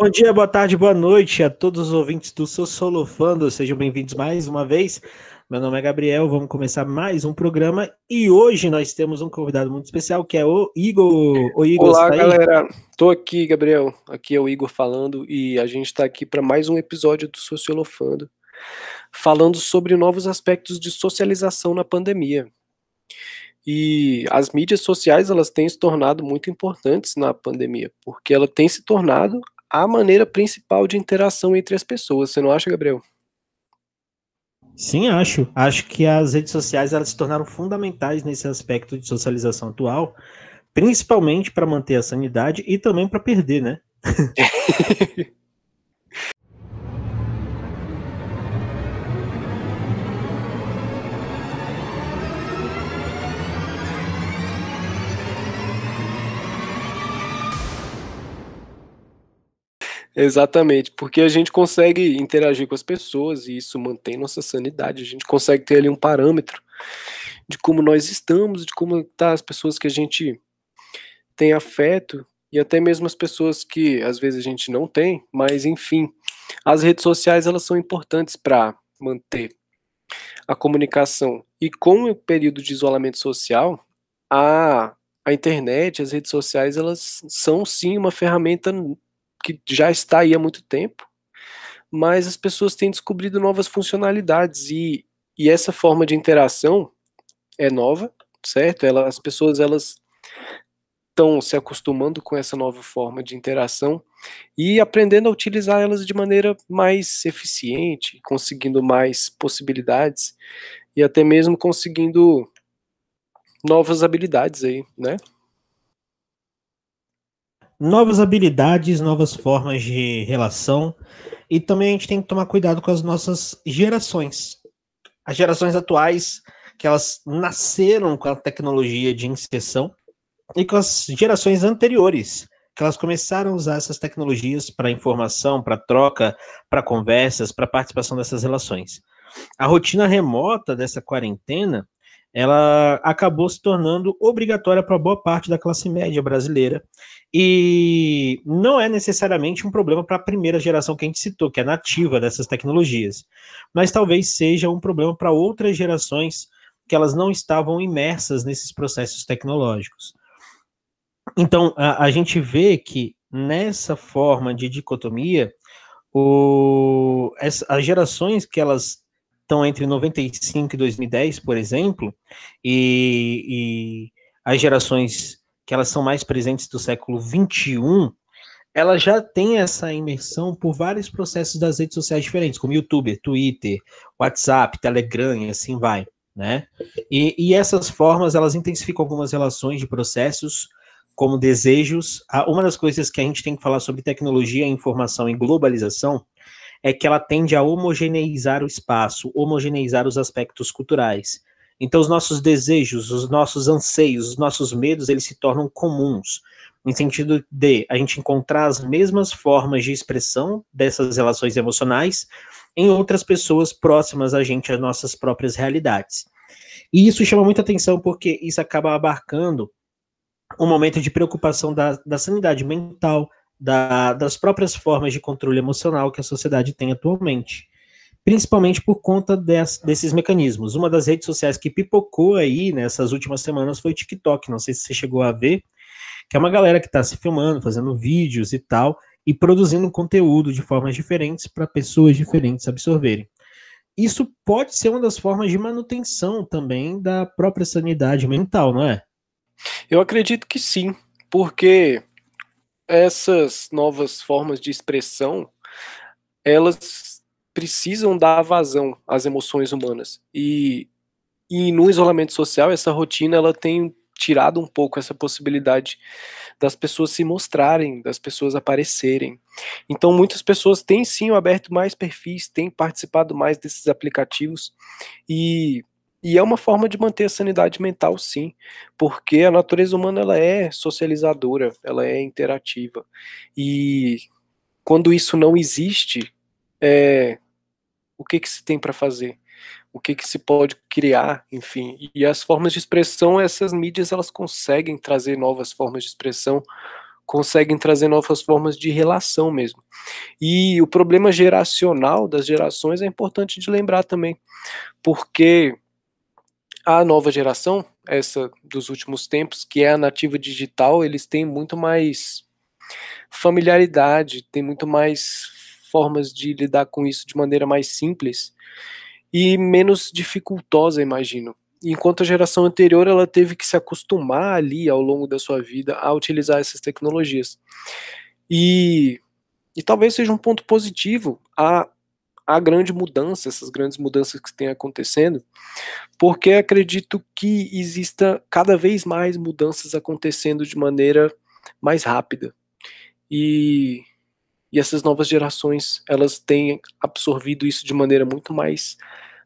Bom dia, boa tarde, boa noite a todos os ouvintes do Sossolofando. Sejam bem-vindos mais uma vez. Meu nome é Gabriel, vamos começar mais um programa e hoje nós temos um convidado muito especial que é o Igor. O Igor Olá, tá galera. Tô aqui, Gabriel. Aqui é o Igor falando e a gente está aqui para mais um episódio do Sociolofando, falando sobre novos aspectos de socialização na pandemia. E as mídias sociais elas têm se tornado muito importantes na pandemia, porque ela tem se tornado a maneira principal de interação entre as pessoas. Você não acha, Gabriel? Sim, acho. Acho que as redes sociais elas se tornaram fundamentais nesse aspecto de socialização atual, principalmente para manter a sanidade e também para perder, né? Exatamente, porque a gente consegue interagir com as pessoas e isso mantém nossa sanidade. A gente consegue ter ali um parâmetro de como nós estamos, de como tá as pessoas que a gente tem afeto e até mesmo as pessoas que às vezes a gente não tem, mas enfim, as redes sociais elas são importantes para manter a comunicação. E com o período de isolamento social, a a internet, as redes sociais, elas são sim uma ferramenta que já está aí há muito tempo, mas as pessoas têm descobrido novas funcionalidades e, e essa forma de interação é nova, certo? Ela, as pessoas elas estão se acostumando com essa nova forma de interação e aprendendo a utilizar elas de maneira mais eficiente, conseguindo mais possibilidades e até mesmo conseguindo novas habilidades aí, né? Novas habilidades, novas formas de relação. E também a gente tem que tomar cuidado com as nossas gerações. As gerações atuais, que elas nasceram com a tecnologia de inserção, e com as gerações anteriores, que elas começaram a usar essas tecnologias para informação, para troca, para conversas, para participação dessas relações. A rotina remota dessa quarentena, ela acabou se tornando obrigatória para boa parte da classe média brasileira e não é necessariamente um problema para a primeira geração que a gente citou, que é nativa dessas tecnologias, mas talvez seja um problema para outras gerações que elas não estavam imersas nesses processos tecnológicos. Então, a, a gente vê que nessa forma de dicotomia, o, as, as gerações que elas estão entre 95 e 2010, por exemplo, e, e as gerações que elas são mais presentes do século 21, ela já tem essa imersão por vários processos das redes sociais diferentes, como YouTube, Twitter, WhatsApp, Telegram e assim vai, né? E, e essas formas, elas intensificam algumas relações de processos, como desejos. Uma das coisas que a gente tem que falar sobre tecnologia, informação e globalização é que ela tende a homogeneizar o espaço, homogeneizar os aspectos culturais. Então, os nossos desejos, os nossos anseios, os nossos medos, eles se tornam comuns, no sentido de a gente encontrar as mesmas formas de expressão dessas relações emocionais em outras pessoas próximas a gente, às nossas próprias realidades. E isso chama muita atenção porque isso acaba abarcando um momento de preocupação da, da sanidade mental, da, das próprias formas de controle emocional que a sociedade tem atualmente principalmente por conta des, desses mecanismos. Uma das redes sociais que pipocou aí nessas últimas semanas foi o TikTok, não sei se você chegou a ver, que é uma galera que está se filmando, fazendo vídeos e tal, e produzindo conteúdo de formas diferentes para pessoas diferentes absorverem. Isso pode ser uma das formas de manutenção também da própria sanidade mental, não é? Eu acredito que sim, porque essas novas formas de expressão, elas precisam dar vazão às emoções humanas. E, e no isolamento social, essa rotina ela tem tirado um pouco essa possibilidade das pessoas se mostrarem, das pessoas aparecerem. Então, muitas pessoas têm sim aberto mais perfis, têm participado mais desses aplicativos e, e é uma forma de manter a sanidade mental, sim, porque a natureza humana ela é socializadora, ela é interativa e quando isso não existe, é, o que que se tem para fazer, o que que se pode criar, enfim. E as formas de expressão, essas mídias elas conseguem trazer novas formas de expressão conseguem trazer novas formas de relação mesmo. E o problema geracional das gerações é importante de lembrar também, porque a nova geração, essa dos últimos tempos, que é a nativa digital, eles têm muito mais familiaridade, tem muito mais formas de lidar com isso de maneira mais simples e menos dificultosa, imagino enquanto a geração anterior ela teve que se acostumar ali ao longo da sua vida a utilizar essas tecnologias. E, e talvez seja um ponto positivo a, a grande mudança, essas grandes mudanças que têm acontecendo, porque acredito que exista cada vez mais mudanças acontecendo de maneira mais rápida. E, e essas novas gerações, elas têm absorvido isso de maneira muito mais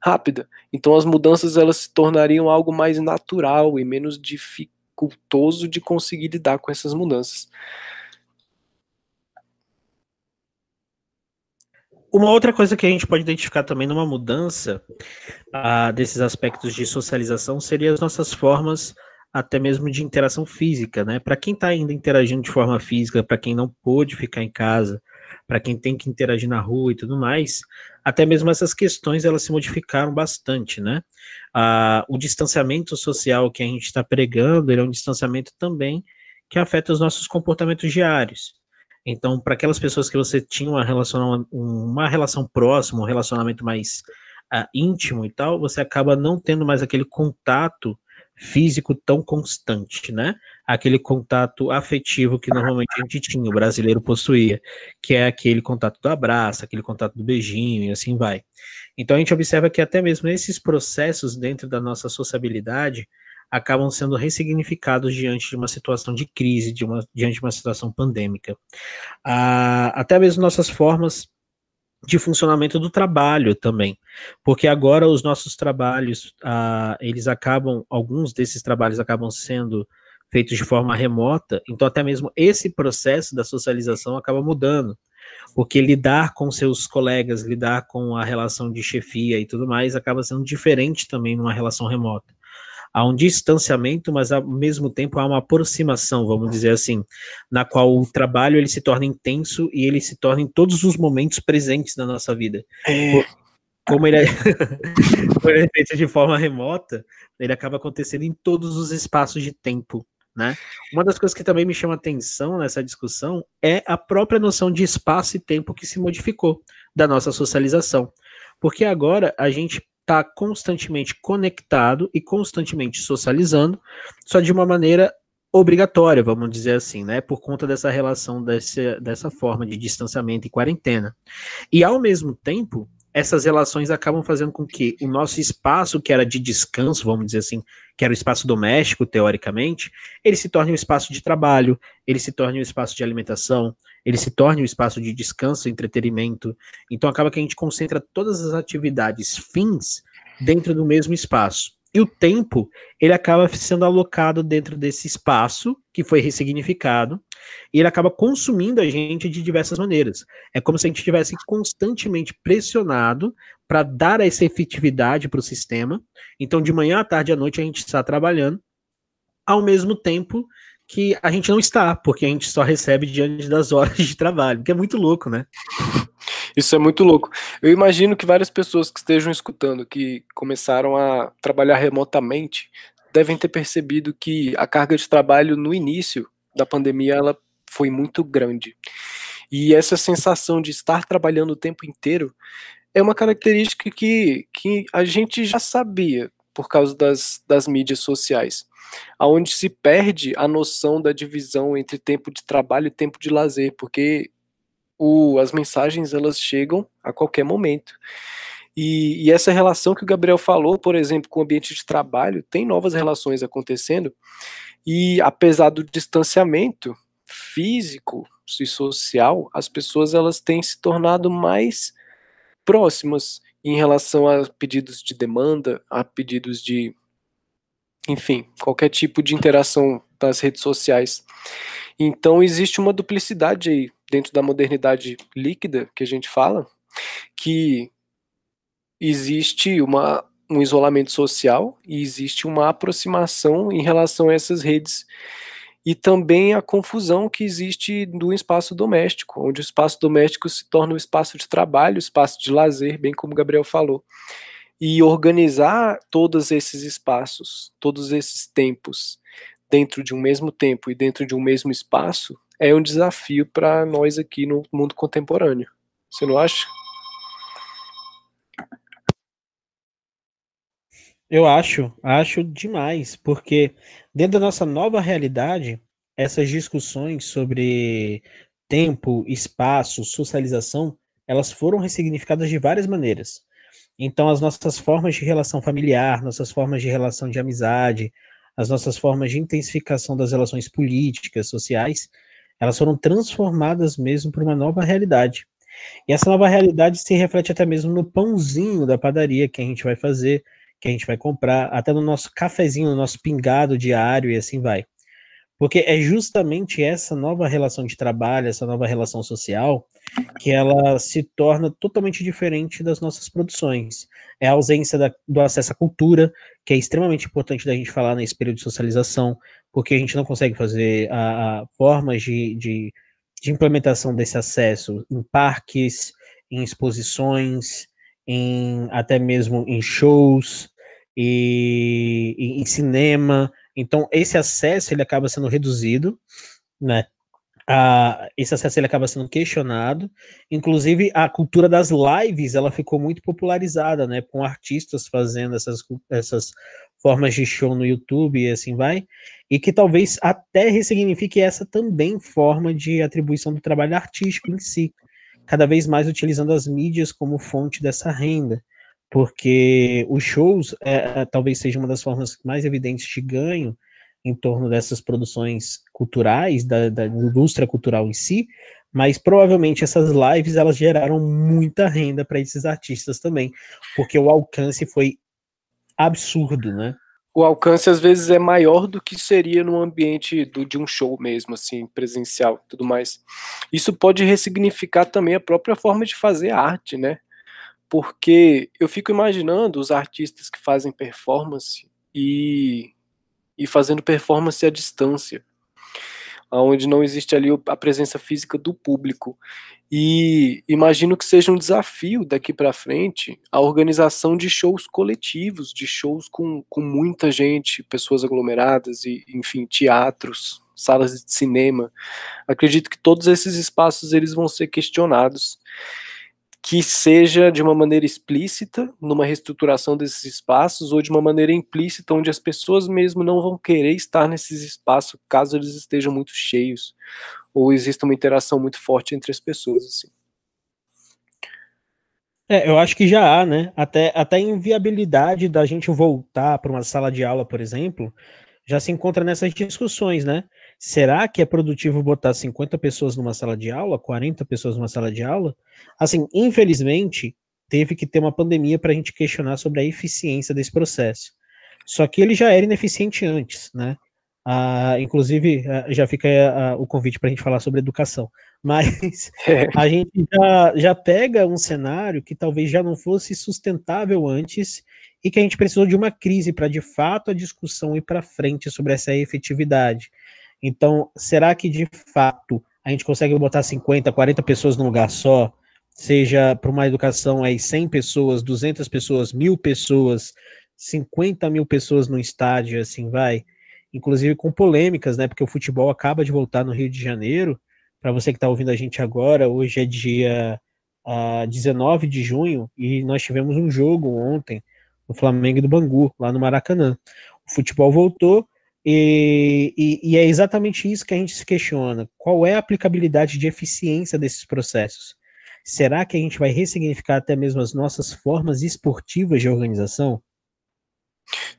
rápida. Então as mudanças elas se tornariam algo mais natural e menos dificultoso de conseguir lidar com essas mudanças. Uma outra coisa que a gente pode identificar também numa mudança uh, desses aspectos de socialização seria as nossas formas até mesmo de interação física, né? Para quem está ainda interagindo de forma física, para quem não pôde ficar em casa, para quem tem que interagir na rua e tudo mais, até mesmo essas questões elas se modificaram bastante, né? Ah, o distanciamento social que a gente está pregando, ele é um distanciamento também que afeta os nossos comportamentos diários. Então, para aquelas pessoas que você tinha uma relação, uma relação próxima, um relacionamento mais uh, íntimo e tal, você acaba não tendo mais aquele contato físico tão constante, né? Aquele contato afetivo que normalmente a gente tinha, o brasileiro possuía, que é aquele contato do abraço, aquele contato do beijinho e assim vai. Então a gente observa que até mesmo esses processos dentro da nossa sociabilidade acabam sendo ressignificados diante de uma situação de crise, de uma, diante de uma situação pandêmica. Ah, até mesmo nossas formas de funcionamento do trabalho também, porque agora os nossos trabalhos, ah, eles acabam, alguns desses trabalhos acabam sendo feitos de forma remota, então até mesmo esse processo da socialização acaba mudando, porque lidar com seus colegas, lidar com a relação de chefia e tudo mais, acaba sendo diferente também numa relação remota há um distanciamento, mas ao mesmo tempo há uma aproximação, vamos dizer assim, na qual o trabalho ele se torna intenso e ele se torna em todos os momentos presentes na nossa vida. É. Como ele é, é feito de forma remota, ele acaba acontecendo em todos os espaços de tempo. Né? Uma das coisas que também me chama atenção nessa discussão é a própria noção de espaço e tempo que se modificou da nossa socialização. Porque agora a gente está constantemente conectado e constantemente socializando, só de uma maneira obrigatória, vamos dizer assim, né? Por conta dessa relação desse, dessa forma de distanciamento e quarentena. E ao mesmo tempo, essas relações acabam fazendo com que o nosso espaço, que era de descanso, vamos dizer assim, que era o espaço doméstico, teoricamente, ele se torne um espaço de trabalho, ele se torne um espaço de alimentação, ele se torne um espaço de descanso, entretenimento. Então acaba que a gente concentra todas as atividades fins dentro do mesmo espaço. E o tempo, ele acaba sendo alocado dentro desse espaço que foi ressignificado, e ele acaba consumindo a gente de diversas maneiras. É como se a gente estivesse constantemente pressionado para dar essa efetividade para o sistema. Então, de manhã à tarde à noite a gente está trabalhando, ao mesmo tempo que a gente não está, porque a gente só recebe diante das horas de trabalho, que é muito louco, né? Isso é muito louco. Eu imagino que várias pessoas que estejam escutando, que começaram a trabalhar remotamente, devem ter percebido que a carga de trabalho no início da pandemia ela foi muito grande. E essa sensação de estar trabalhando o tempo inteiro é uma característica que, que a gente já sabia por causa das, das mídias sociais aonde se perde a noção da divisão entre tempo de trabalho e tempo de lazer, porque o, as mensagens elas chegam a qualquer momento. E, e, essa relação que o Gabriel falou, por exemplo, com o ambiente de trabalho, tem novas relações acontecendo, e apesar do distanciamento físico e social, as pessoas elas têm se tornado mais próximas em relação a pedidos de demanda, a pedidos de enfim, qualquer tipo de interação das redes sociais. Então existe uma duplicidade aí dentro da modernidade líquida que a gente fala, que existe uma, um isolamento social e existe uma aproximação em relação a essas redes. e também a confusão que existe no espaço doméstico, onde o espaço doméstico se torna um espaço de trabalho, espaço de lazer, bem como o Gabriel falou. E organizar todos esses espaços, todos esses tempos, dentro de um mesmo tempo e dentro de um mesmo espaço, é um desafio para nós aqui no mundo contemporâneo. Você não acha? Eu acho, acho demais, porque dentro da nossa nova realidade, essas discussões sobre tempo, espaço, socialização, elas foram ressignificadas de várias maneiras. Então, as nossas formas de relação familiar, nossas formas de relação de amizade, as nossas formas de intensificação das relações políticas, sociais, elas foram transformadas mesmo para uma nova realidade. E essa nova realidade se reflete até mesmo no pãozinho da padaria que a gente vai fazer, que a gente vai comprar, até no nosso cafezinho, no nosso pingado diário e assim vai. Porque é justamente essa nova relação de trabalho, essa nova relação social, que ela se torna totalmente diferente das nossas produções. É a ausência da, do acesso à cultura, que é extremamente importante da gente falar nesse período de socialização, porque a gente não consegue fazer a, a formas de, de, de implementação desse acesso em parques, em exposições, em até mesmo em shows, e, e em cinema. Então, esse acesso ele acaba sendo reduzido, né? Ah, esse acesso ele acaba sendo questionado. Inclusive, a cultura das lives ela ficou muito popularizada, né? Com artistas fazendo essas, essas formas de show no YouTube e assim vai. E que talvez até ressignifique essa também forma de atribuição do trabalho artístico em si, cada vez mais utilizando as mídias como fonte dessa renda porque os shows é, é, talvez seja uma das formas mais evidentes de ganho em torno dessas produções culturais, da, da, indústria cultural em si, mas provavelmente essas lives elas geraram muita renda para esses artistas também, porque o alcance foi absurdo, né? O alcance às vezes é maior do que seria no ambiente do, de um show mesmo, assim, presencial, tudo mais. Isso pode ressignificar também a própria forma de fazer arte, né? Porque eu fico imaginando os artistas que fazem performance e, e fazendo performance à distância, onde não existe ali a presença física do público. E imagino que seja um desafio daqui para frente a organização de shows coletivos, de shows com, com muita gente, pessoas aglomeradas, e enfim, teatros, salas de cinema. Acredito que todos esses espaços eles vão ser questionados que seja de uma maneira explícita, numa reestruturação desses espaços, ou de uma maneira implícita, onde as pessoas mesmo não vão querer estar nesses espaços caso eles estejam muito cheios, ou exista uma interação muito forte entre as pessoas. Assim. É, eu acho que já há, né? Até, até a inviabilidade da gente voltar para uma sala de aula, por exemplo, já se encontra nessas discussões, né? Será que é produtivo botar 50 pessoas numa sala de aula, 40 pessoas numa sala de aula? Assim, infelizmente, teve que ter uma pandemia para a gente questionar sobre a eficiência desse processo. Só que ele já era ineficiente antes, né? Ah, inclusive, ah, já fica ah, o convite para a gente falar sobre educação. Mas é. a gente já, já pega um cenário que talvez já não fosse sustentável antes e que a gente precisou de uma crise para, de fato, a discussão ir para frente sobre essa efetividade. Então, será que de fato a gente consegue botar 50, 40 pessoas num lugar só? Seja para uma educação aí 100 pessoas, 200 pessoas, mil pessoas, 50 mil pessoas no estádio, assim vai. Inclusive com polêmicas, né? Porque o futebol acaba de voltar no Rio de Janeiro. Para você que está ouvindo a gente agora, hoje é dia uh, ah, 19 de junho e nós tivemos um jogo ontem no Flamengo e do Bangu, lá no Maracanã. O futebol voltou, e, e, e, é exatamente isso que a gente se questiona. Qual é a aplicabilidade de eficiência desses processos? Será que a gente vai ressignificar até mesmo as nossas formas esportivas de organização?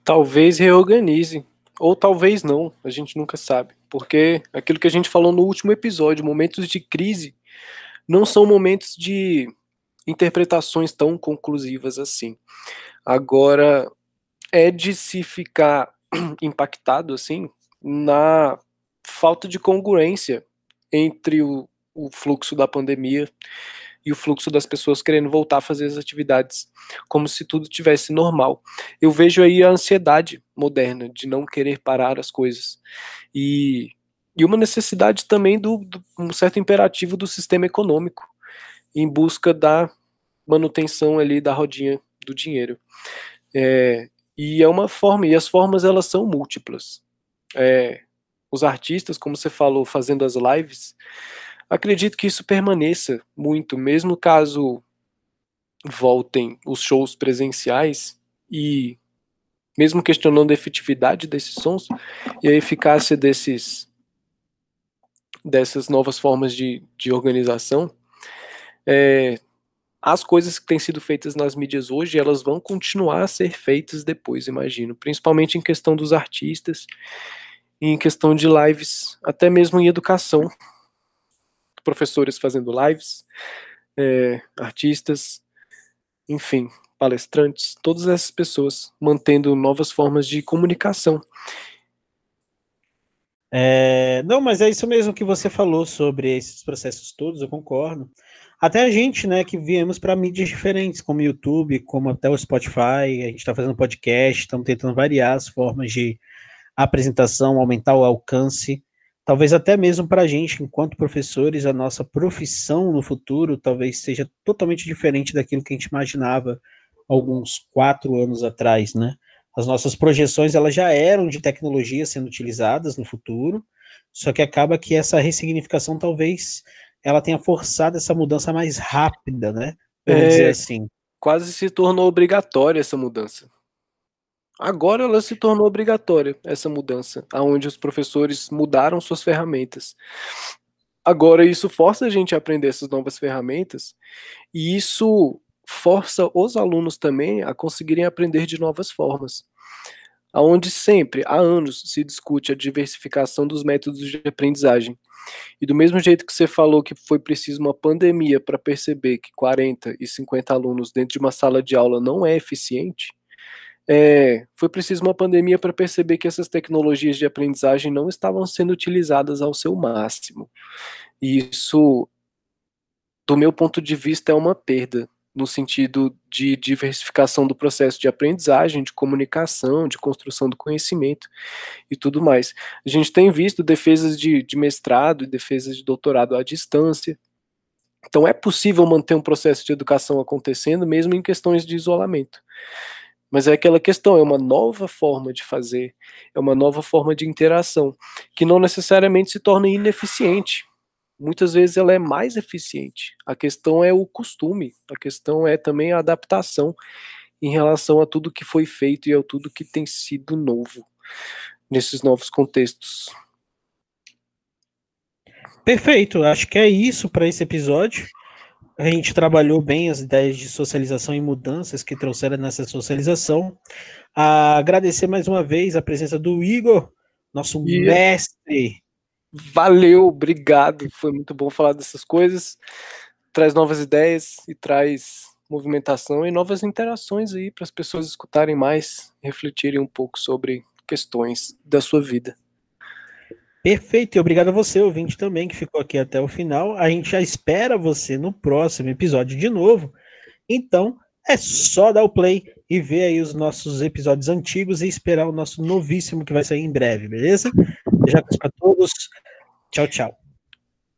Talvez reorganize, ou talvez não, a gente nunca sabe. Porque aquilo que a gente falou no último episódio, momentos de crise não são momentos de interpretações tão conclusivas assim. Agora, é de se ficar impactado assim na falta de congruência entre o, o fluxo da pandemia e o fluxo das pessoas querendo voltar a fazer as atividades como se tudo tivesse normal. Eu vejo aí a ansiedade moderna de não querer parar as coisas. E e uma necessidade também do, do, um certo imperativo do sistema econômico em busca da manutenção ali da rodinha do dinheiro. É, e é uma forma, e as formas elas são múltiplas. É, os artistas, como você falou, fazendo as lives, acredito que isso permaneça muito, mesmo caso voltem os shows presenciais e mesmo questionando a efetividade desses sons e a eficácia desses dessas novas formas de, de organização, é, as coisas que têm sido feitas nas mídias hoje, elas vão continuar a ser feitas depois, imagino, principalmente em questão dos artistas em questão de lives, até mesmo em educação, professores fazendo lives, é, artistas, enfim, palestrantes, todas essas pessoas mantendo novas formas de comunicação. É, não, mas é isso mesmo que você falou sobre esses processos todos, eu concordo. Até a gente, né, que viemos para mídias diferentes, como YouTube, como até o Spotify, a gente está fazendo podcast, estamos tentando variar as formas de apresentação, aumentar o alcance, talvez até mesmo para a gente, enquanto professores, a nossa profissão no futuro talvez seja totalmente diferente daquilo que a gente imaginava alguns quatro anos atrás, né? As nossas projeções elas já eram de tecnologia sendo utilizadas no futuro, só que acaba que essa ressignificação talvez ela tenha forçado essa mudança mais rápida, né? Vamos é, dizer assim. Quase se tornou obrigatória essa mudança. Agora ela se tornou obrigatória essa mudança, aonde os professores mudaram suas ferramentas. Agora isso força a gente a aprender essas novas ferramentas e isso força os alunos também a conseguirem aprender de novas formas. Aonde sempre, há anos, se discute a diversificação dos métodos de aprendizagem. E do mesmo jeito que você falou que foi preciso uma pandemia para perceber que 40 e 50 alunos dentro de uma sala de aula não é eficiente, é, foi preciso uma pandemia para perceber que essas tecnologias de aprendizagem não estavam sendo utilizadas ao seu máximo. E isso, do meu ponto de vista, é uma perda no sentido de diversificação do processo de aprendizagem, de comunicação, de construção do conhecimento e tudo mais. A gente tem visto defesas de, de mestrado e defesas de doutorado à distância. Então é possível manter um processo de educação acontecendo mesmo em questões de isolamento. Mas é aquela questão, é uma nova forma de fazer, é uma nova forma de interação, que não necessariamente se torna ineficiente, muitas vezes ela é mais eficiente. A questão é o costume, a questão é também a adaptação em relação a tudo que foi feito e a tudo que tem sido novo nesses novos contextos. Perfeito, acho que é isso para esse episódio. A gente trabalhou bem as ideias de socialização e mudanças que trouxeram nessa socialização. A agradecer mais uma vez a presença do Igor, nosso yeah. mestre Valeu, obrigado. Foi muito bom falar dessas coisas. Traz novas ideias e traz movimentação e novas interações aí para as pessoas escutarem mais, refletirem um pouco sobre questões da sua vida. Perfeito, e obrigado a você, ouvinte, também, que ficou aqui até o final. A gente já espera você no próximo episódio de novo. Então, é só dar o play e ver aí os nossos episódios antigos e esperar o nosso novíssimo que vai sair em breve, beleza? Já para todos. Tchau, tchau.